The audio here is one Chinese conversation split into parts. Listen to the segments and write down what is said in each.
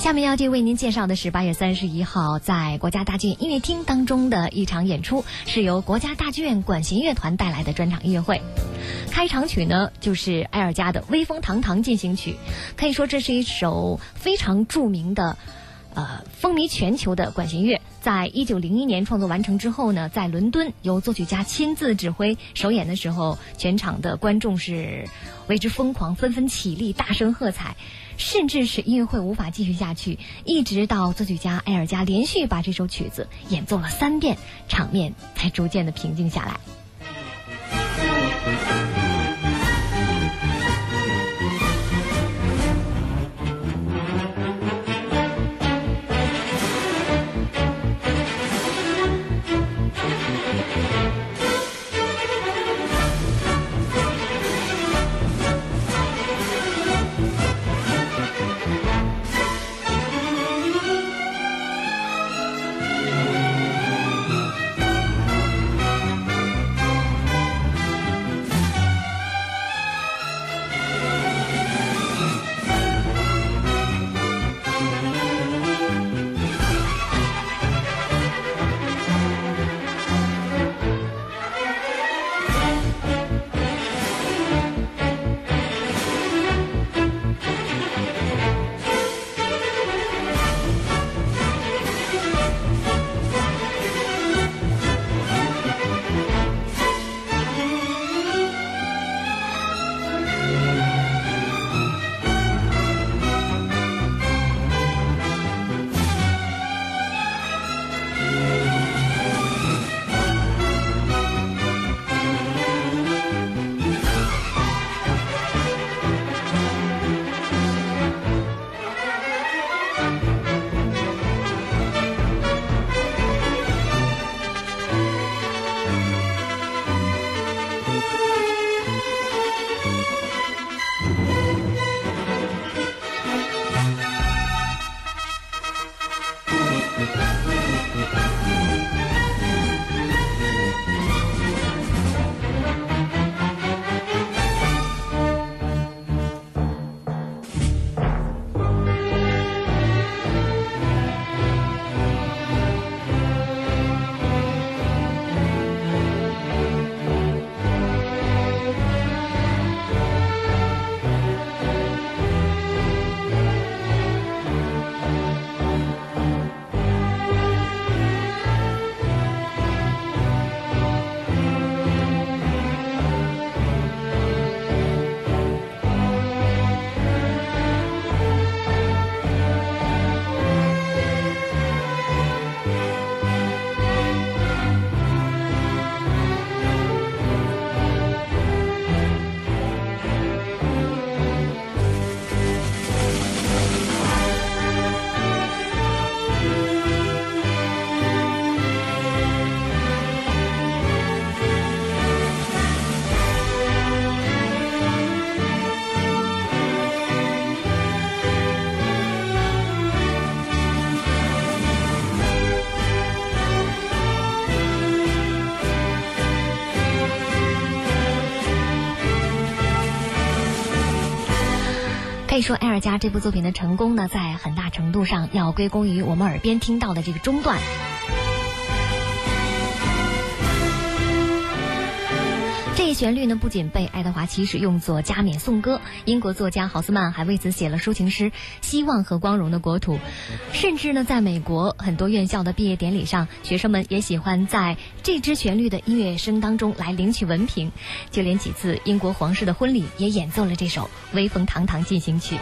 下面要继为您介绍的是八月三十一号在国家大剧院音乐厅当中的一场演出，是由国家大剧院管弦乐团带来的专场音乐会。开场曲呢，就是埃尔加的《威风堂堂进行曲》，可以说这是一首非常著名的。呃，风靡全球的管弦乐，在一九零一年创作完成之后呢，在伦敦由作曲家亲自指挥首演的时候，全场的观众是为之疯狂，纷纷起立，大声喝彩，甚至是音乐会无法继续下去，一直到作曲家埃尔加连续把这首曲子演奏了三遍，场面才逐渐的平静下来。说艾尔加这部作品的成功呢，在很大程度上要归功于我们耳边听到的这个中段。旋律呢，不仅被爱德华七世用作加冕颂歌，英国作家豪斯曼还为此写了抒情诗《希望和光荣的国土》，甚至呢，在美国很多院校的毕业典礼上，学生们也喜欢在这支旋律的音乐声当中来领取文凭，就连几次英国皇室的婚礼也演奏了这首《威风堂堂进行曲》。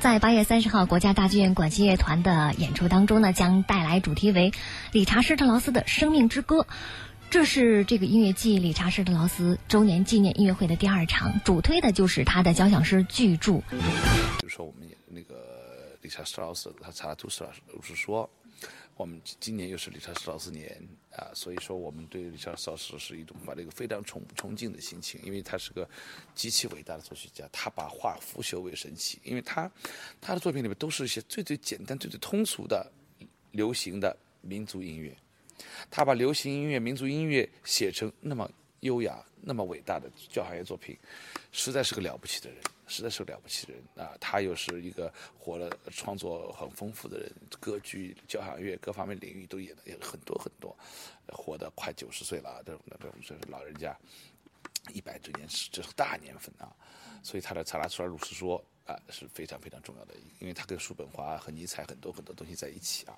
在八月三十号，国家大剧院管弦乐团的演出当中呢，将带来主题为理查施特劳斯的《生命之歌》。这是这个音乐季理查施特劳斯周年纪念音乐会的第二场，主推的就是他的交响诗巨著。比如说，我们那个理查施特劳斯，他查拉图斯老师说，我们今年又是理查施特劳斯年啊，所以说我们对理查施特劳斯是一种把这个非常崇崇敬的心情，因为他是个极其伟大的作曲家，他把画腐朽为神奇，因为他他的作品里面都是一些最最简单、最最通俗的流行的民族音乐。他把流行音乐、民族音乐写成那么优雅、那么伟大的交响乐作品，实在是个了不起的人，实在是个了不起的人啊！他又是一个活了、创作很丰富的人，歌剧、交响乐各方面领域都演了很多很多，活得快九十岁了，这种这种这是老人家，一百周年是这是大年份啊！所以他的《查拉图尔鲁斯说》啊是非常非常重要的，因为他跟叔本华和尼采很多很多东西在一起啊。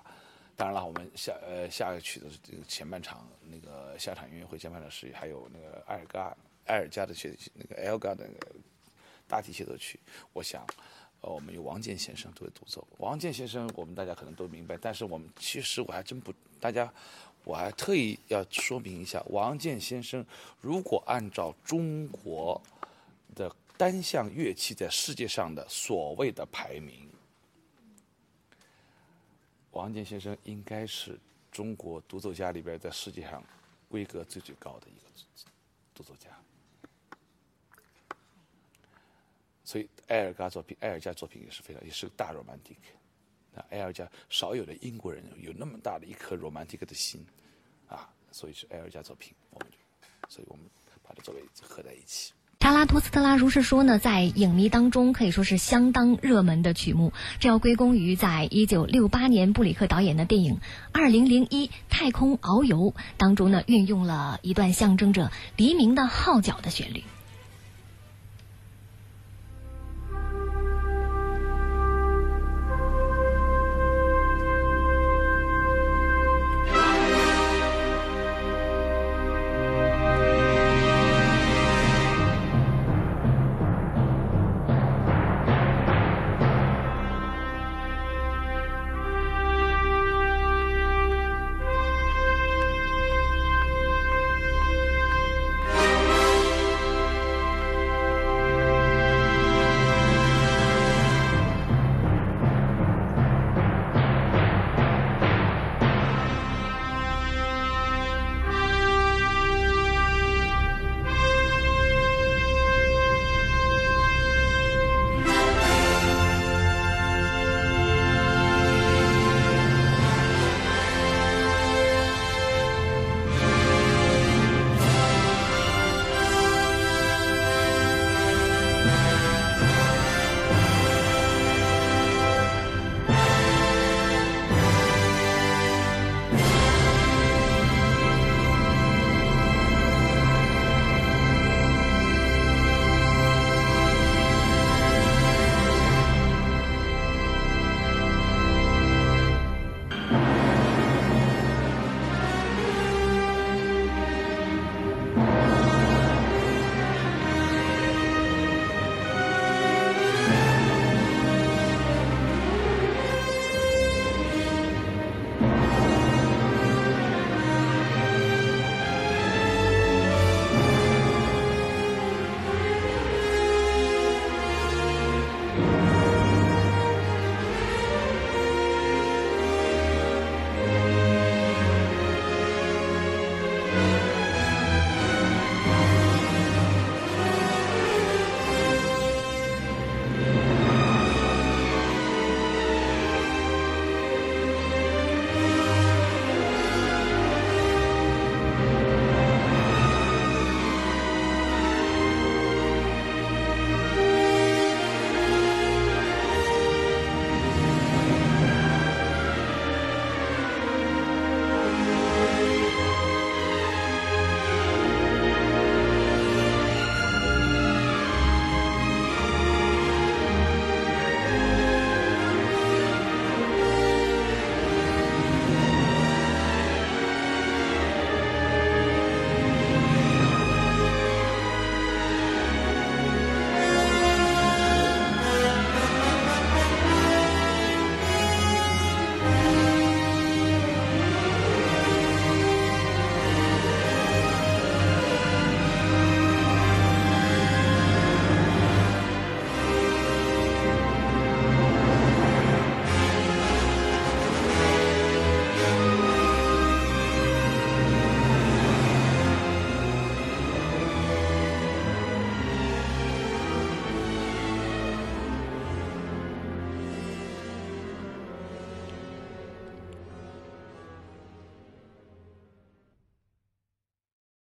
当然了，我们下呃下个曲的这个前半场那个下场音乐会前半场是还有那个埃尔加埃尔加的协那个 L 加的那个大提协奏曲，我想呃我们有王健先生作为独奏。王健先生我们大家可能都明白，但是我们其实我还真不大家我还特意要说明一下，王健先生如果按照中国的单项乐器在世界上的所谓的排名。王健先生应该是中国独奏家里边在世界上规格最最高的一个独奏家，所以埃尔加作品，埃尔加作品也是非常也是大 romantic。那埃尔加少有的英国人有那么大的一颗 romantic 的心啊，所以是埃尔加作品，我们就，所以我们把它作为合在一起。阿拉托斯特拉如是说呢，在影迷当中可以说是相当热门的曲目，这要归功于在一九六八年布里克导演的电影《二零零一太空遨游》当中呢，运用了一段象征着黎明的号角的旋律。